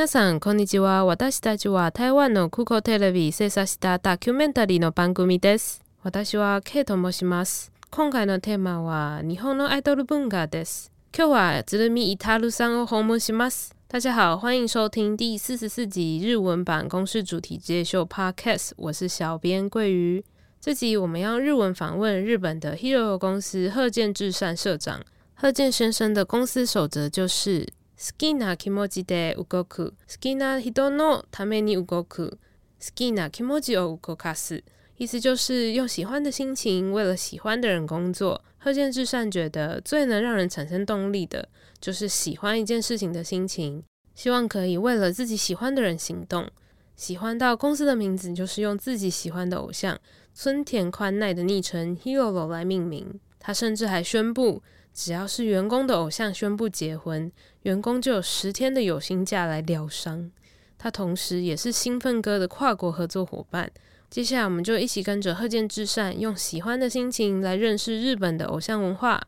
皆さん、こんにちは。私たちは台湾の空港テレビ制作したダキュメンタリーの番組です。私は K と申します。今回のテーマは日本のアイドル文化です。今日は鶴見イタルさんを訪問します。大家好，欢迎收听第四十四集日文版公式主题职秀 Podcast，我是小编桂鱼。这集我们用日文访问日本的 Hero 公司贺建志善社长。贺建先生的公司守则就是好きな気持ちで動く、好きな人のために動く、好きな気持ちを動かす。意思就是用喜欢的心情，为了喜欢的人工作。贺建志善觉得最能让人产生动力的就是喜欢一件事情的心情，希望可以为了自己喜欢的人行动。喜欢到公司的名字就是用自己喜欢的偶像村田宽奈的昵称 Hero 来命名。他甚至还宣布。只要是员工的偶像宣布结婚，员工就有十天的有薪假来疗伤。他同时也是兴奋哥的跨国合作伙伴。接下来，我们就一起跟着贺建志善，用喜欢的心情来认识日本的偶像文化。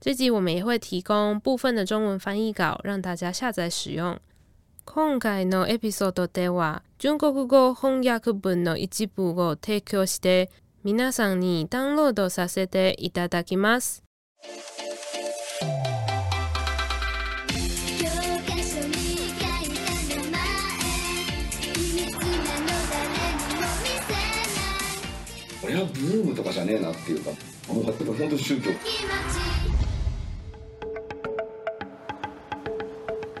这集我们也会提供部分的中文翻译稿，让大家下载使用。今回のエピソードでは、国の一部を提供して、皆さんにダウンロードさせていただきます。はブームとかじゃねえなっていうかもう本当に宗教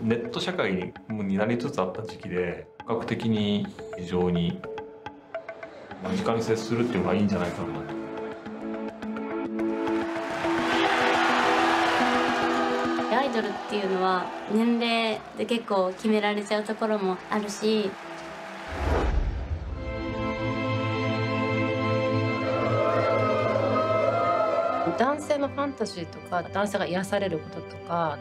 ネット社会になりつつあった時期で比較的に非常に間近に接するっていうのがいいんじゃないかなと。アイドルっていうのは年齢で結構決められちゃうところもあるし男性のファンタジーとか男性が癒されることとか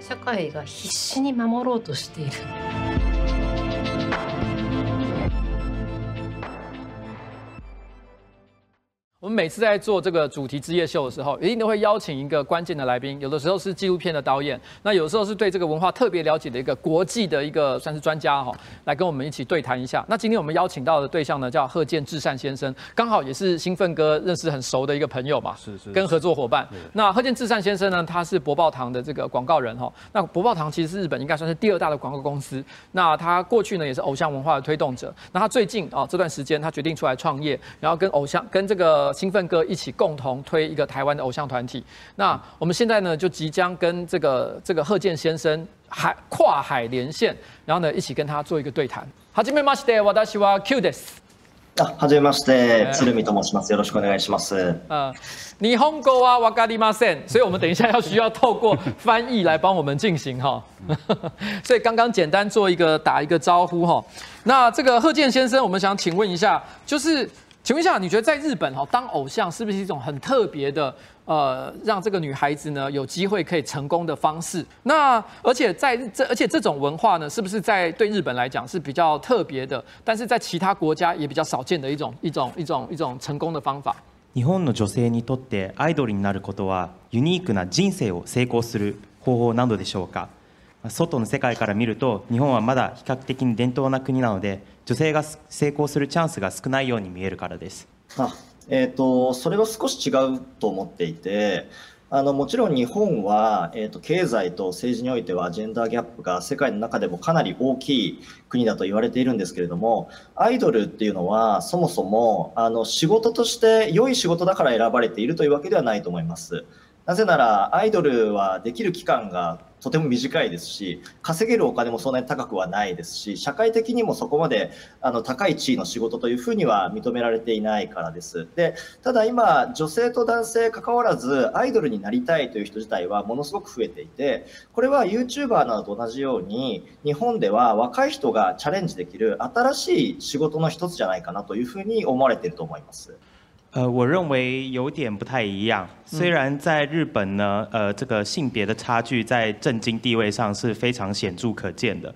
社会が必死に守ろうとしている。我们每次在做这个主题之夜秀的时候，一定都会邀请一个关键的来宾，有的时候是纪录片的导演，那有的时候是对这个文化特别了解的一个国际的一个算是专家哈，来跟我们一起对谈一下。那今天我们邀请到的对象呢，叫贺建志善先生，刚好也是兴奋哥认识很熟的一个朋友嘛，是是跟合作伙伴。那贺建志善先生呢，他是博报堂的这个广告人哈，那博报堂其实是日本应该算是第二大的广告公司。那他过去呢也是偶像文化的推动者，那他最近啊这段时间他决定出来创业，然后跟偶像跟这个。兴奋哥一起共同推一个台湾的偶像团体。那我们现在呢，就即将跟这个这个贺建先生海跨海连线，然后呢一起跟他做一个对谈。私はじめまして鶴見と申します。よろしくお願いします。嗯，ニホンゴアワガリマ所以我们等一下要需要透过翻译来帮我们进行哈。所以刚刚简单做一个打一个招呼哈。那这个贺建先生，我们想请问一下，就是。请问一下，你觉得在日本哈当偶像是不是一种很特别的，呃，让这个女孩子呢有机会可以成功的方式？那而且在这，而且这种文化呢，是不是在对日本来讲是比较特别的，但是在其他国家也比较少见的一种一种一种一种成功的方法？日本の女性にとってアイドルになることはユニークな人生を成功する方法なのでしょうか？外の世界から見ると日本はまだ比較的に伝統な国なので女性が成功するチャンスが少ないように見えるからです。あえーと、それは少し違うと思っていてあのもちろん日本は、えーと、と経済と政治においてはジェンダーギャップが世界の中でもかなり大きい国だと言われているんですけれどもアイドルっていうのはそもそもあの仕事として良い仕事だから選ばれているというわけではないと思います。なぜならアイドルはできる期間がとても短いですし稼げるお金もそんなに高くはないですし社会的にもそこまであの高い地位の仕事というふうには認められていないからですでただ今女性と男性関わらずアイドルになりたいという人自体はものすごく増えていてこれは YouTuber などと同じように日本では若い人がチャレンジできる新しい仕事の一つじゃないかなというふうに思われていると思います。呃，我认为有点不太一样。虽然在日本呢，呃，这个性别的差距在政经地位上是非常显著可见的。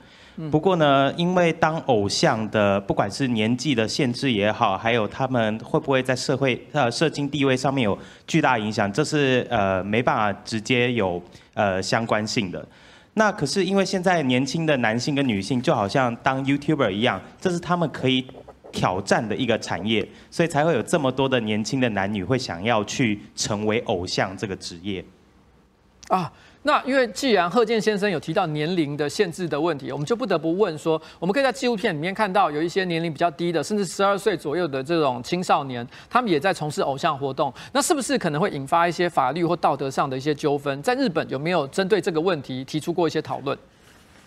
不过呢，因为当偶像的，不管是年纪的限制也好，还有他们会不会在社会呃社经地位上面有巨大影响，这是呃没办法直接有呃相关性的。那可是因为现在年轻的男性跟女性就好像当 YouTuber 一样，这是他们可以。挑战的一个产业，所以才会有这么多的年轻的男女会想要去成为偶像这个职业。啊，那因为既然贺建先生有提到年龄的限制的问题，我们就不得不问说，我们可以在纪录片里面看到有一些年龄比较低的，甚至十二岁左右的这种青少年，他们也在从事偶像活动，那是不是可能会引发一些法律或道德上的一些纠纷？在日本有没有针对这个问题提出过一些讨论？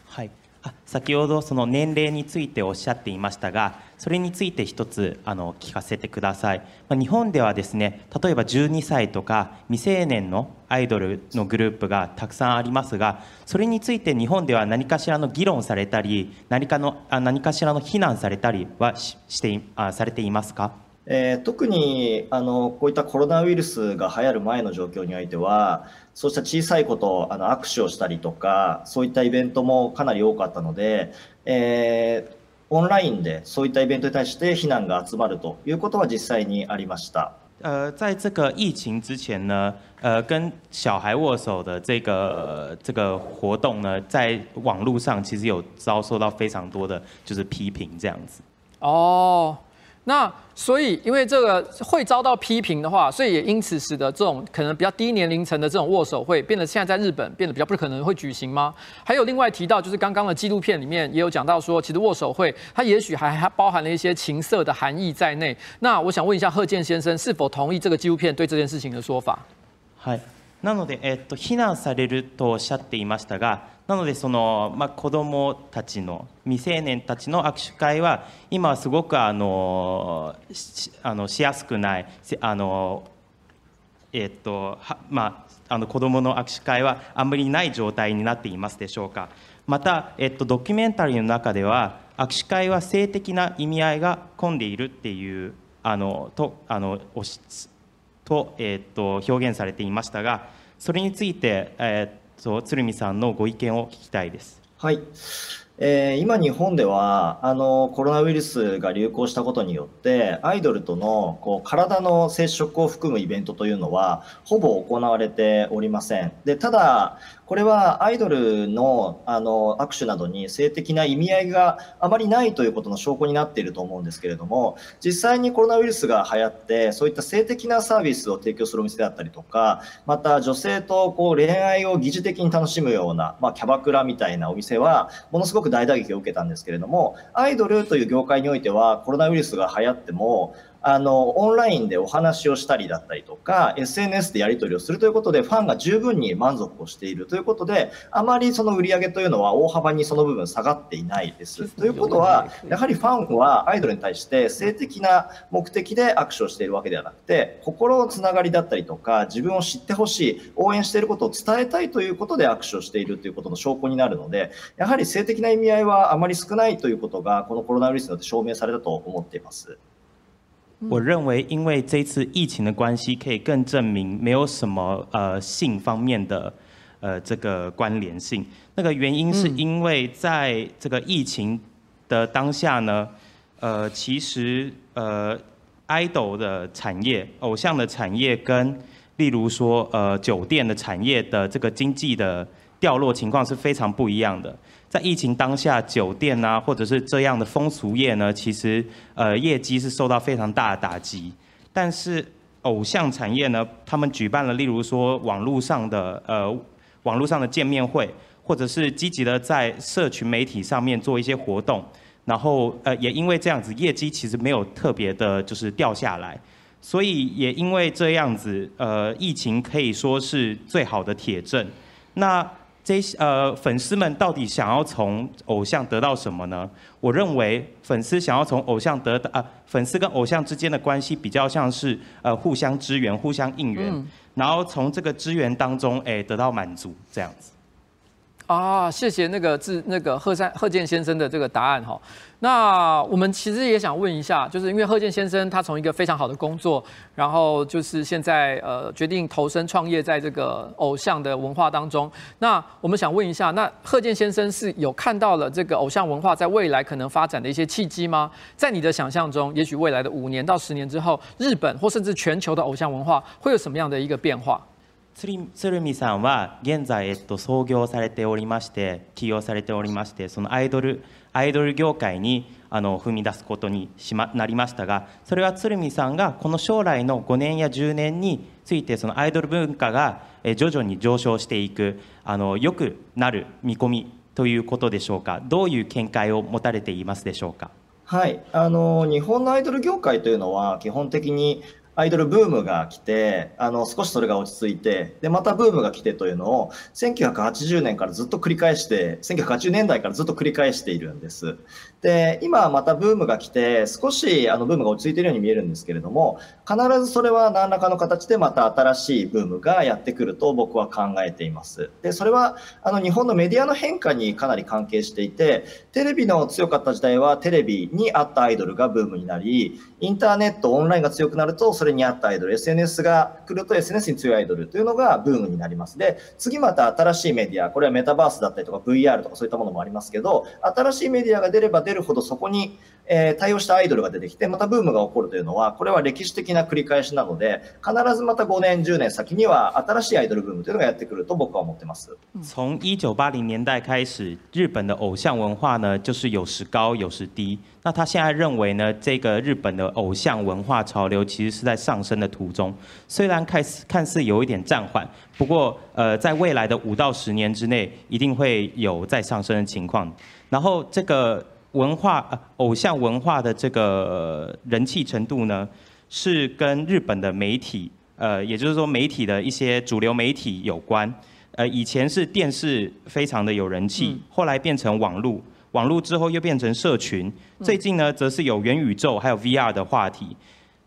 嗨。先ほどその年齢についておっしゃっていましたがそれについて一つあの聞かせてください、まあ、日本ではですね例えば12歳とか未成年のアイドルのグループがたくさんありますがそれについて日本では何かしらの議論されたり何かのあ何かしらの非難されたりはしてあされていますかえー、特にあのこういったコロナウイルスが流行る前の状況においてはそうした小さいことあの握手をしたりとかそういったイベントもかなり多かったので、えー、オンラインでそういったイベントに対して非難が集まるということは実際にありました。呃，在这个疫情之前呢，呃，跟小孩握手的这个、呃、这个活动呢，在网络上其实有遭受到非常多的就是批评这样子。哦、oh.。那所以，因为这个会遭到批评的话，所以也因此使得这种可能比较低年龄层的这种握手会，变得现在在日本变得比较不可能会举行吗？还有另外提到，就是刚刚的纪录片里面也有讲到说，其实握手会它也许还包含了一些情色的含义在内。那我想问一下贺建先生，是否同意这个纪录片对这件事情的说法？嗨。なので、えっと、避難されるとおっしゃっていましたが、なのでその、まあ、子どもたちの未成年たちの握手会は今はすごくあのしあのしやすくないあの、えっとはまあ、あの子どもの握手会はあんまりない状態になっていますでしょうかまた、えっと、ドキュメンタリーの中では握手会は性的な意味合いが込んでいるっていうあのとあのおしと,、えー、と表現されていましたがそれについて、えー、と鶴見さんのご意見を聞きたいです。はいえー、今日本ではあのコロナウイルスが流行したことによってアイドルとのこう体の接触を含むイベントというのはほぼ行われておりませんでただこれはアイドルのあの握手などに性的な意味合いがあまりないということの証拠になっていると思うんですけれども実際にコロナウイルスが流行ってそういった性的なサービスを提供するお店であったりとかまた女性とこう恋愛を疑似的に楽しむような、まあ、キャバクラみたいなお店はものすごく大打撃を受けたんですけれども、アイドルという業界においては、コロナウイルスが流行っても、あのオンラインでお話をしたりだったりとか SNS でやり取りをするということでファンが十分に満足をしているということであまりその売り上げというのは大幅にその部分下がっていないです。ということはやはりファンはアイドルに対して性的な目的で握手をしているわけではなくて心のつながりだったりとか自分を知ってほしい応援していることを伝えたいということで握手をしているということの証拠になるのでやはり性的な意味合いはあまり少ないということがこのコロナウイルスによって証明されたと思っています。我认为，因为这次疫情的关系，可以更证明没有什么呃性方面的，呃这个关联性。那个原因是因为在这个疫情的当下呢，呃，其实呃，idol 的产业、偶像的产业跟例如说呃酒店的产业的这个经济的掉落情况是非常不一样的。在疫情当下，酒店呐，或者是这样的风俗业呢，其实呃业绩是受到非常大的打击。但是偶像产业呢，他们举办了例如说网络上的呃网络上的见面会，或者是积极的在社群媒体上面做一些活动，然后呃也因为这样子，业绩其实没有特别的就是掉下来。所以也因为这样子，呃疫情可以说是最好的铁证。那。这些呃，粉丝们到底想要从偶像得到什么呢？我认为，粉丝想要从偶像得到呃，粉丝跟偶像之间的关系比较像是呃，互相支援、互相应援，然后从这个支援当中哎得到满足，这样子。啊，谢谢那个字那个贺山贺建先生的这个答案哈。那我们其实也想问一下，就是因为贺建先生他从一个非常好的工作，然后就是现在呃决定投身创业在这个偶像的文化当中。那我们想问一下，那贺建先生是有看到了这个偶像文化在未来可能发展的一些契机吗？在你的想象中，也许未来的五年到十年之后，日本或甚至全球的偶像文化会有什么样的一个变化？鶴見さんは現在、えっと、創業されておりまして起業されておりましてそのアイドルアイドル業界にあの踏み出すことにし、ま、なりましたがそれは鶴見さんがこの将来の5年や10年についてそのアイドル文化が徐々に上昇していくあの良くなる見込みということでしょうかどういう見解を持たれていますでしょうか。はい、あの日本のアイドル業界というのは基本的にアイドルブームが来てあの少しそれが落ち着いてでまたブームが来てというのを1980年からずっと繰り返して1980年代からずっと繰り返しているんですで、今またブームが来て、少しあのブームが落ち着いているように見えるんですけれども、必ずそれは何らかの形でまた新しいブームがやってくると僕は考えています。で、それはあの日本のメディアの変化にかなり関係していて、テレビの強かった時代はテレビに合ったアイドルがブームになり、インターネット、オンラインが強くなるとそれに合ったアイドル、SNS が来ると SNS に強いアイドルというのがブームになります。で、次また新しいメディア、これはメタバースだったりとか VR とかそういったものもありますけど、新しいメディアが出れば出出るほどそこに、え対応したアイドルが出てきてまたブームが起こるというのはこれは歴史的な繰り返しなので必ずまた5年10年先には新しいアイドルブームというのがやってくると僕は思ってます。从1980年代开始，日本的偶像文化呢，就是有时高有时低。那他现在认为呢，这个日本的偶像文化潮流其实是在上升的途中，虽然看似看似有一点暂缓，不过呃，在未来的五到十年之内，一定会有在上升的情况。然后这个。文化呃，偶像文化的这个人气程度呢，是跟日本的媒体，呃，也就是说媒体的一些主流媒体有关。呃，以前是电视非常的有人气，后来变成网络，网络之后又变成社群，最近呢，则是有元宇宙还有 VR 的话题，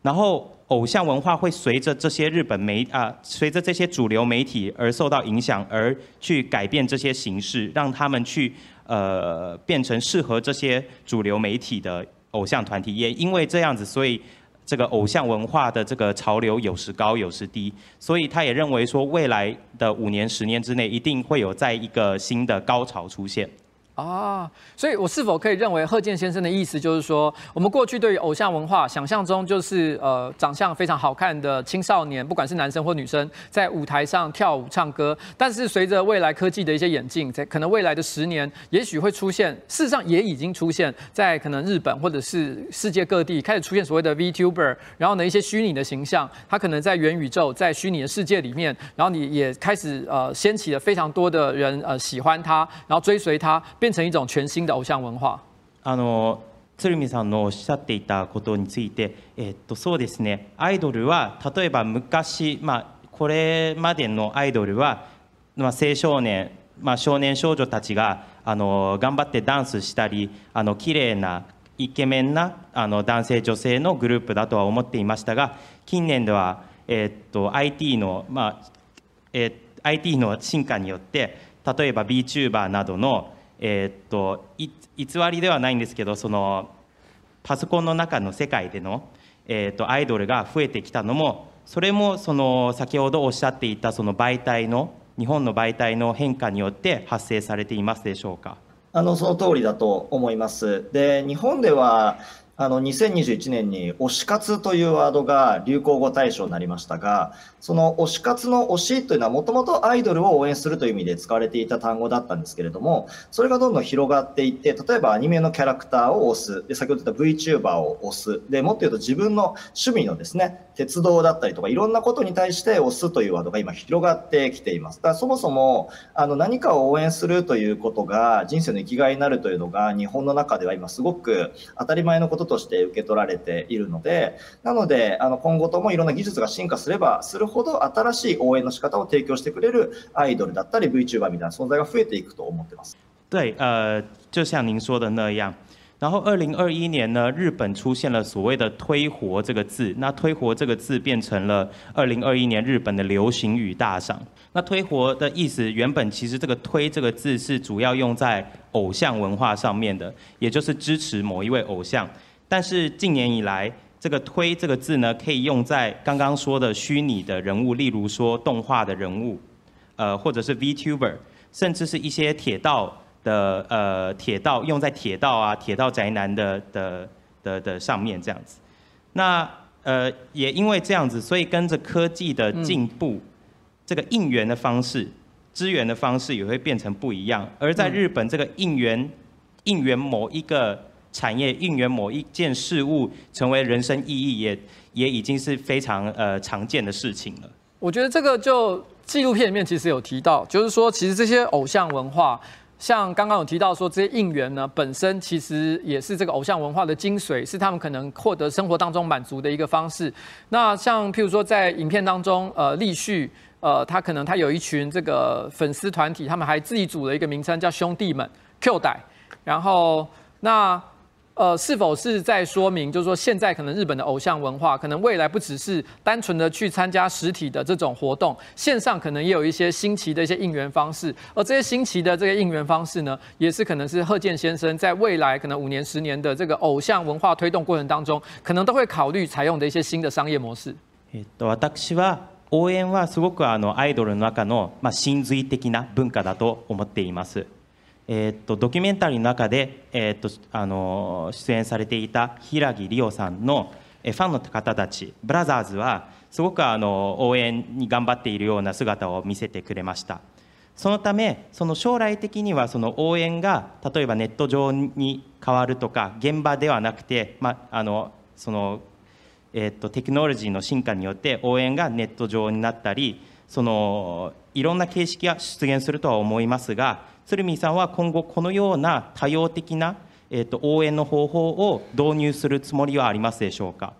然后。偶像文化会随着这些日本媒啊，随着这些主流媒体而受到影响，而去改变这些形式，让他们去呃变成适合这些主流媒体的偶像团体。也因为这样子，所以这个偶像文化的这个潮流有时高有时低。所以他也认为说，未来的五年十年之内，一定会有在一个新的高潮出现。啊，所以我是否可以认为贺建先生的意思就是说，我们过去对于偶像文化想象中就是呃长相非常好看的青少年，不管是男生或女生，在舞台上跳舞唱歌。但是随着未来科技的一些演进，在可能未来的十年，也许会出现，事实上也已经出现在可能日本或者是世界各地开始出现所谓的 VTuber，然后呢一些虚拟的形象，他可能在元宇宙，在虚拟的世界里面，然后你也开始呃掀起了非常多的人呃喜欢他，然后追随他。变成一种全新的偶像文化。あの鶴見さんのおっしゃっていたことについて、えっとそうですね。アイドルは例えば昔、まあこれまでのアイドルは、まあ青少年、まあ少年少女たちがあの頑張ってダンスしたり、あの綺麗なイケメンなあの男性女性のグループだとは思っていましたが、近年ではえー、っと IT のまあえー、IT の進化によって例えば VTuber などのえー、っと偽りではないんですけどそのパソコンの中の世界での、えー、っとアイドルが増えてきたのもそれもその先ほどおっしゃっていたその媒体の日本の媒体の変化によって発生されていますでしょうかあのその通りだと思います。で日本ではあの2021年に推し活というワードが流行語大賞になりましたがその推し活の推しというのはもともとアイドルを応援するという意味で使われていた単語だったんですけれどもそれがどんどん広がっていって例えばアニメのキャラクターを推すで先ほど言った VTuber を推すでもっと言うと自分の趣味のですね鉄道だったりとかいろんなことに対して推すというワードが今広がってきています。だからそもそもあの何かを応援するということが人生の生きがいになるというのが日本の中では今すごく当たり前のこと对呃，就像您说的那样。然后，二零二一年呢，日本出现了所谓的“推活”这个字。那“推活”这个字变成了二零二一年日本的流行语大赏。那“推活”的意思，原本其实这个“推”这个字是主要用在偶像文化上面的，也就是支持某一位偶像。但是近年以来，这个“推”这个字呢，可以用在刚刚说的虚拟的人物，例如说动画的人物，呃，或者是 VTuber，甚至是一些铁道的呃铁道，用在铁道啊、铁道宅男的的的的上面这样子。那呃，也因为这样子，所以跟着科技的进步，这个应援的方式、支援的方式也会变成不一样。而在日本，这个应援、应援某一个。产业应援某一件事物成为人生意义，也也已经是非常呃常见的事情了。我觉得这个就纪录片里面其实有提到，就是说其实这些偶像文化，像刚刚有提到说这些应援呢，本身其实也是这个偶像文化的精髓，是他们可能获得生活当中满足的一个方式。那像譬如说在影片当中，呃，立旭，呃，他可能他有一群这个粉丝团体，他们还自己组了一个名称叫兄弟们 Q 代，然后那。呃，是否是在说明，就是说现在可能日本的偶像文化，可能未来不只是单纯的去参加实体的这种活动，线上可能也有一些新奇的一些应援方式，而这些新奇的这个应援方式呢，也是可能是贺建先生在未来可能五年、十年的这个偶像文化推动过程当中，可能都会考虑采用的一些新的商业模式。私は応援はすごくあのアイドルの中のまあ神髄的な文化だと思っています。えー、っとドキュメンタリーの中で、えー、っとあの出演されていた平木理央さんのファンの方たちブラザーズはすごくあの応援に頑張っているような姿を見せてくれましたそのためその将来的にはその応援が例えばネット上に変わるとか現場ではなくて、まあのそのえー、っと、テクノロジーの進化によって応援がネット上になったりそのいろんな形式が出現するとは思いますが鶴見さんは今後このような多様的な、えー、と応援の方法を導入するつもりはありますでしょうか。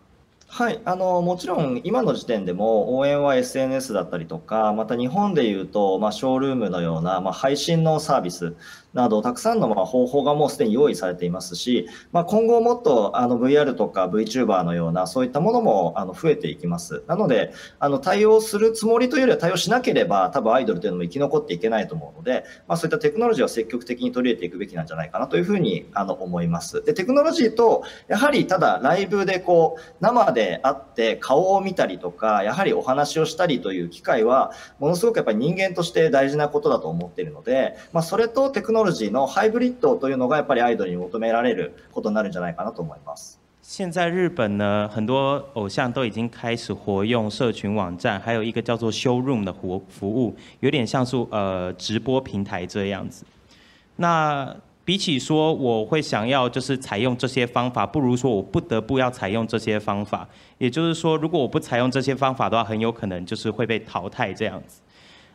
はい、あのもちろん今の時点でも応援は SNS だったりとかまた日本でいうと、まあ、ショールームのような、まあ、配信のサービスなど、たくさんの方法がもうすでに用意されていますし、まあ、今後もっとあの VR とか VTuber のような、そういったものもあの増えていきます。なので、あの対応するつもりというよりは対応しなければ、多分アイドルというのも生き残っていけないと思うので、まあ、そういったテクノロジーを積極的に取り入れていくべきなんじゃないかなというふうにあの思います。で、テクノロジーと、やはりただライブでこう、生で会って顔を見たりとか、やはりお話をしたりという機会は、ものすごくやっぱり人間として大事なことだと思っているので、まあ、それとテクノロジー现在日本呢，很多偶像都已经开始活用社群网站，还有一个叫做 Showroom 的服服务，有点像是呃直播平台这样子。那比起说我会想要就是采用这些方法，不如说我不得不要采用这些方法。也就是说，如果我不采用这些方法的话，很有可能就是会被淘汰这样子。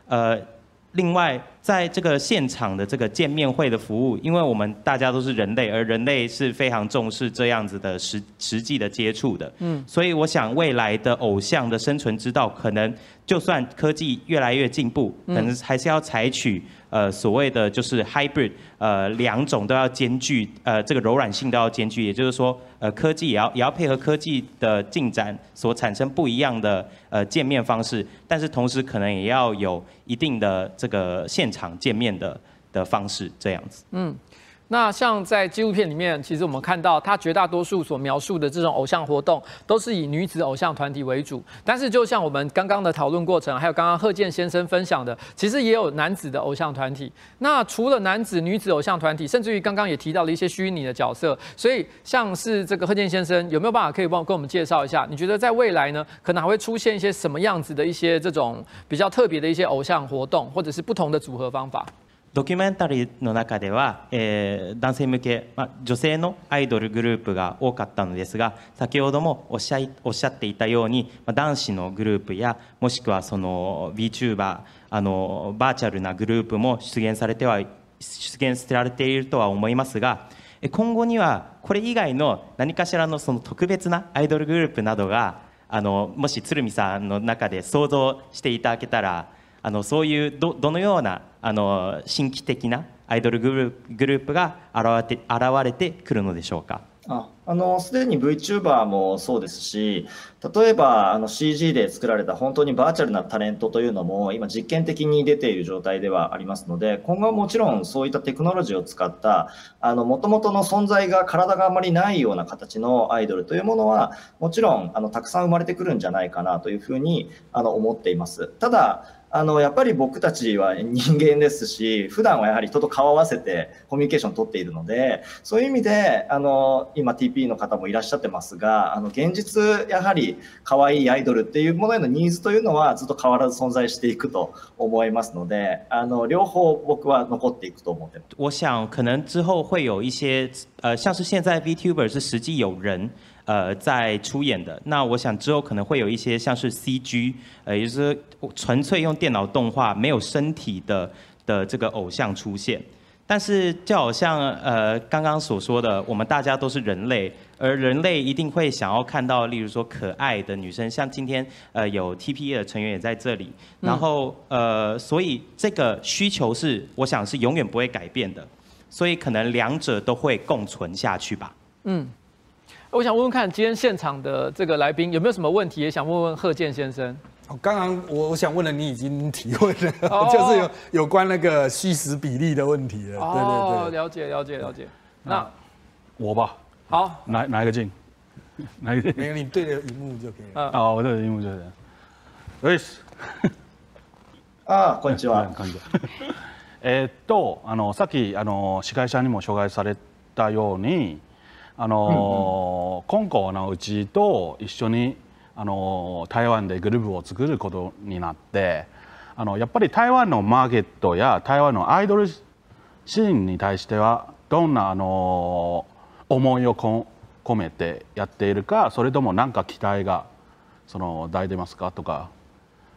呃，另外。在这个现场的这个见面会的服务，因为我们大家都是人类，而人类是非常重视这样子的实实际的接触的，嗯，所以我想未来的偶像的生存之道，可能就算科技越来越进步，可能还是要采取呃所谓的就是 hybrid，呃两种都要兼具，呃这个柔软性都要兼具，也就是说，呃科技也要也要配合科技的进展，所产生不一样的呃见面方式，但是同时可能也要有一定的这个现。场见面的的方式，这样子。嗯。那像在纪录片里面，其实我们看到，它绝大多数所描述的这种偶像活动，都是以女子偶像团体为主。但是，就像我们刚刚的讨论过程，还有刚刚贺建先生分享的，其实也有男子的偶像团体。那除了男子、女子偶像团体，甚至于刚刚也提到了一些虚拟的角色。所以，像是这个贺建先生，有没有办法可以帮跟我们介绍一下？你觉得在未来呢，可能还会出现一些什么样子的一些这种比较特别的一些偶像活动，或者是不同的组合方法？ドキュメンタリーの中では、えー、男性向け、まあ、女性のアイドルグループが多かったのですが先ほどもおっしゃいおっしゃっていたように、まあ、男子のグループやもしくはその VTuber あのバーチャルなグループも出現されては出現してられているとは思いますが今後にはこれ以外の何かしらのその特別なアイドルグループなどがあのもし鶴見さんの中で想像していただけたらあのそういうどどのようなあの新規的なアイドルグルグループが現れて現れてくるのでしょうかあのすでに VTuber もそうですし例えばあの CG で作られた本当にバーチャルなタレントというのも今実験的に出ている状態ではありますので今後はもちろんそういったテクノロジーを使ったもともとの存在が体があまりないような形のアイドルというものはもちろんあのたくさん生まれてくるんじゃないかなというふうにあの思っています。ただあのやっぱり僕たちは人間ですし普段はやはり人と顔合わせてコミュニケーションを取っているのでそういう意味であの今 TP の方もいらっしゃってますがあの現実やはり可愛いアイドルっていうものへのニーズというのはずっと変わらず存在していくと思いますのであの両方僕は残っていくと思ってます。我想可能之后会有一些呃像是现在 VTuber 是实际有人呃，在出演的那，我想之后可能会有一些像是 CG，呃，也就是纯粹用电脑动画没有身体的的这个偶像出现。但是就好像呃刚刚所说的，我们大家都是人类，而人类一定会想要看到，例如说可爱的女生，像今天呃有 TPE 的成员也在这里。然后呃，所以这个需求是我想是永远不会改变的，所以可能两者都会共存下去吧。嗯。我想问问看，今天现场的这个来宾有没有什么问题？也想问问贺建先生。刚刚我我想问了，你已经提问了，就是有有关那个虚实比例的问题。对对对，了解了解了解。那我吧。好，哪哪一个进？哪一个？哪个？你对着荧幕就可以了。哦，我对着荧幕就行。喂。啊，关机吧，关机。えっと、あのさっきあの司会者にも紹介されたように。あのー、うん、今のうちと一緒に、あのー、台湾でグループを作ることになってあのやっぱり台湾のマーケットや台湾のアイドルシーンに対してはどんな、あのー、思いを込めてやっているかそれとも何か期待がその抱いてますかとか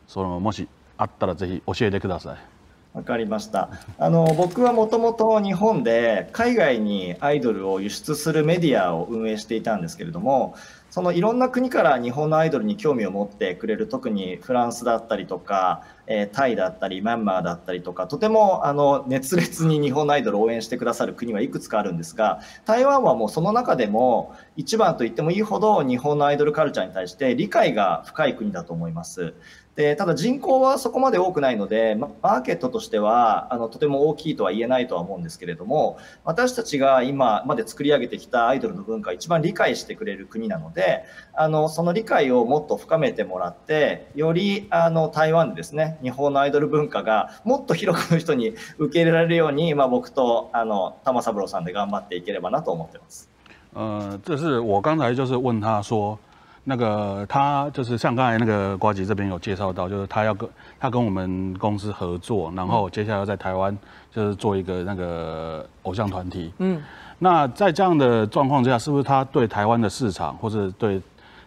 そのもしあったらぜひ教えてください。わかりました。あの僕はもともと日本で海外にアイドルを輸出するメディアを運営していたんですけれども、そのいろんな国から日本のアイドルに興味を持ってくれる、特にフランスだったりとか、えー、タイだったり、マンマーだったりとか、とてもあの熱烈に日本のアイドルを応援してくださる国はいくつかあるんですが、台湾はもうその中でも一番と言ってもいいほど日本のアイドルカルチャーに対して理解が深い国だと思います。でただ人口はそこまで多くないのでマーケットとしてはあのとても大きいとは言えないとは思うんですけれども私たちが今まで作り上げてきたアイドルの文化を一番理解してくれる国なのであのその理解をもっと深めてもらってよりあの台湾でですね日本のアイドル文化がもっと広くの人に受け入れられるように、まあ、僕とあの玉三郎さんで頑張っていければなと思ってます。呃，这是我刚才就是问他说，那个他就是像刚才那个瓜吉这边有介绍到，就是他要跟他跟我们公司合作，然后接下来在台湾就是做一个那个偶像团体。嗯，那在这样的状况之下，是不是他对台湾的市场或者对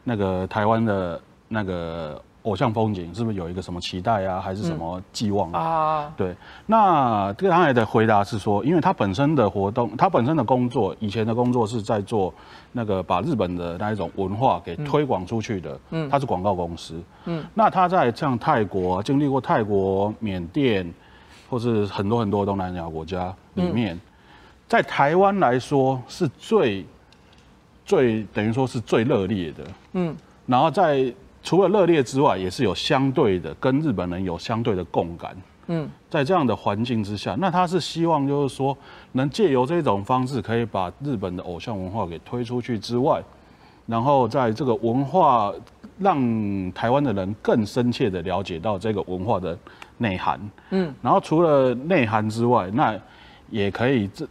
那个台湾的那个？偶像风景是不是有一个什么期待啊，还是什么寄望啊？对，那这个刚才的回答是说，因为他本身的活动，他本身的工作，以前的工作是在做那个把日本的那一种文化给推广出去的。嗯，他是广告公司。嗯，那他在像泰国经历过泰国、缅甸，或是很多很多东南亚国家里面，在台湾来说是最最等于说是最热烈的。嗯，然后在。除了热烈之外，也是有相对的跟日本人有相对的共感。嗯，在这样的环境之下，那他是希望就是说，能借由这种方式可以把日本的偶像文化给推出去之外，然后在这个文化让台湾的人更深切的了解到这个文化的内涵。嗯，然后除了内涵之外，那也可以这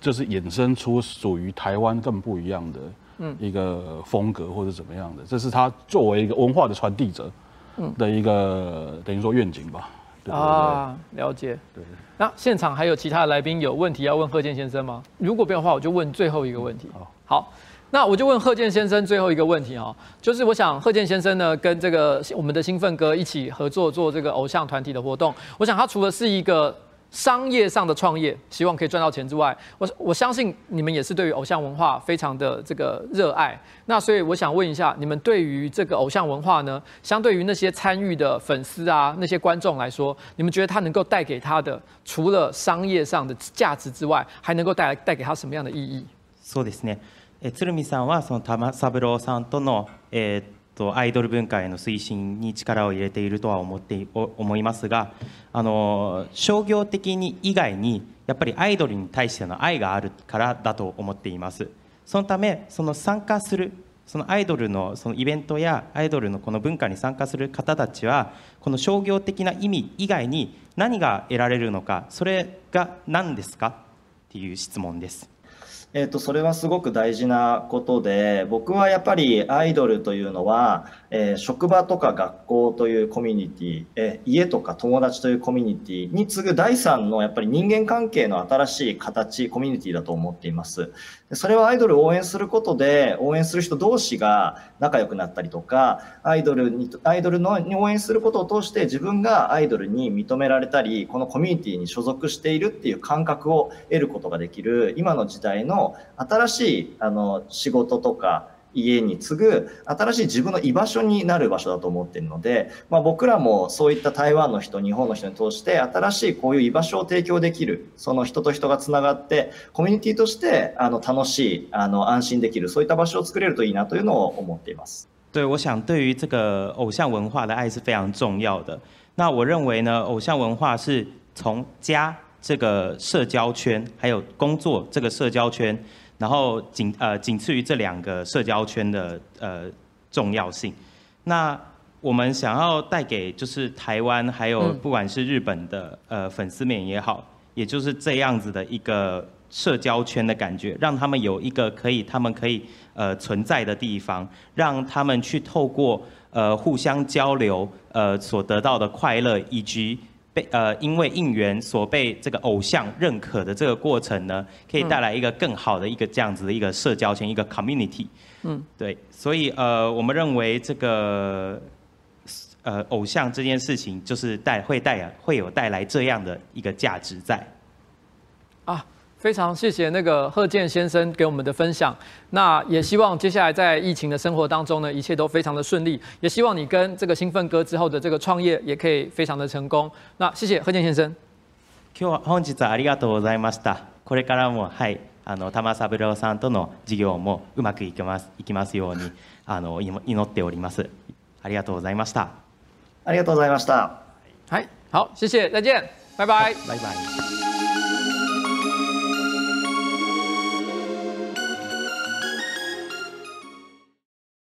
就是衍生出属于台湾更不一样的。嗯，一个风格或者怎么样的，这是他作为一个文化的传递者，嗯，的一个等于说愿景吧。啊，了解。对。那现场还有其他的来宾有问题要问贺建先生吗？如果没有的话，我就问最后一个问题。好，好，那我就问贺建先生最后一个问题啊，就是我想贺建先生呢跟这个我们的兴奋哥一起合作做这个偶像团体的活动，我想他除了是一个。商业上的创业，希望可以赚到钱之外，我我相信你们也是对于偶像文化非常的这个热爱。那所以我想问一下，你们对于这个偶像文化呢，相对于那些参与的粉丝啊，那些观众来说，你们觉得他能够带给他的，除了商业上的价值之外，还能够带来带给他什么样的意义？そうですね。鶴見さんはそのタマサブローさんとのえ。とアイドル文化への推進に力を入れているとは思って思いますがあの商業的に以外にやっぱりアイドルに対しての愛があるからだと思っていますそのためその参加するそのアイドルのそのイベントやアイドルのこの文化に参加する方たちはこの商業的な意味以外に何が得られるのかそれが何ですかっていう質問ですえっとそれはすごく大事なことで僕はやっぱりアイドルというのはえー、職場とか学校というコミュニティ、えー、家とか友達というコミュニティに次ぐ第3のやっぱり人間関係の新しい形、コミュニティだと思っています。それはアイドルを応援することで、応援する人同士が仲良くなったりとか、アイドルに、アイドルのに応援することを通して自分がアイドルに認められたり、このコミュニティに所属しているっていう感覚を得ることができる、今の時代の新しいあの仕事とか、家に次ぐ新しい自分の居場所になる場所だと思っているので、まあ、僕らもそういった台湾の人日本の人に通して新しいこういう居場所を提供できるその人と人がつながってコミュニティとしてあの楽しいあの安心できるそういった場所を作れるといいなというのを思っています。对，我想对于这个偶像文化的爱是非常重要的。那我认为呢，偶像文化是从家这个社交圈，还有工作这个社交圈。然后仅呃仅次于这两个社交圈的呃重要性，那我们想要带给就是台湾还有不管是日本的呃粉丝面也好，也就是这样子的一个社交圈的感觉，让他们有一个可以他们可以呃存在的地方，让他们去透过呃互相交流呃所得到的快乐以及。被呃，因为应援所被这个偶像认可的这个过程呢，可以带来一个更好的一个这样子的一个社交圈，一个 community，嗯，对，所以呃，我们认为这个，呃，偶像这件事情就是带会带会有带来这样的一个价值在，啊。非常谢谢那个贺建先生给我们的分享。那也希望接下来在疫情的生活当中呢，一切都非常的顺利。也希望你跟这个兴奋哥之后的这个创业也可以非常的成功。那谢谢贺建先生。今日は本日はありがとうございました。これからもはいあのさんとの事業もうまくいますいきますようにあの祈っております。ありがとうございました。ありがとうございました。はい，好，谢谢，再见，拜拜，拜拜。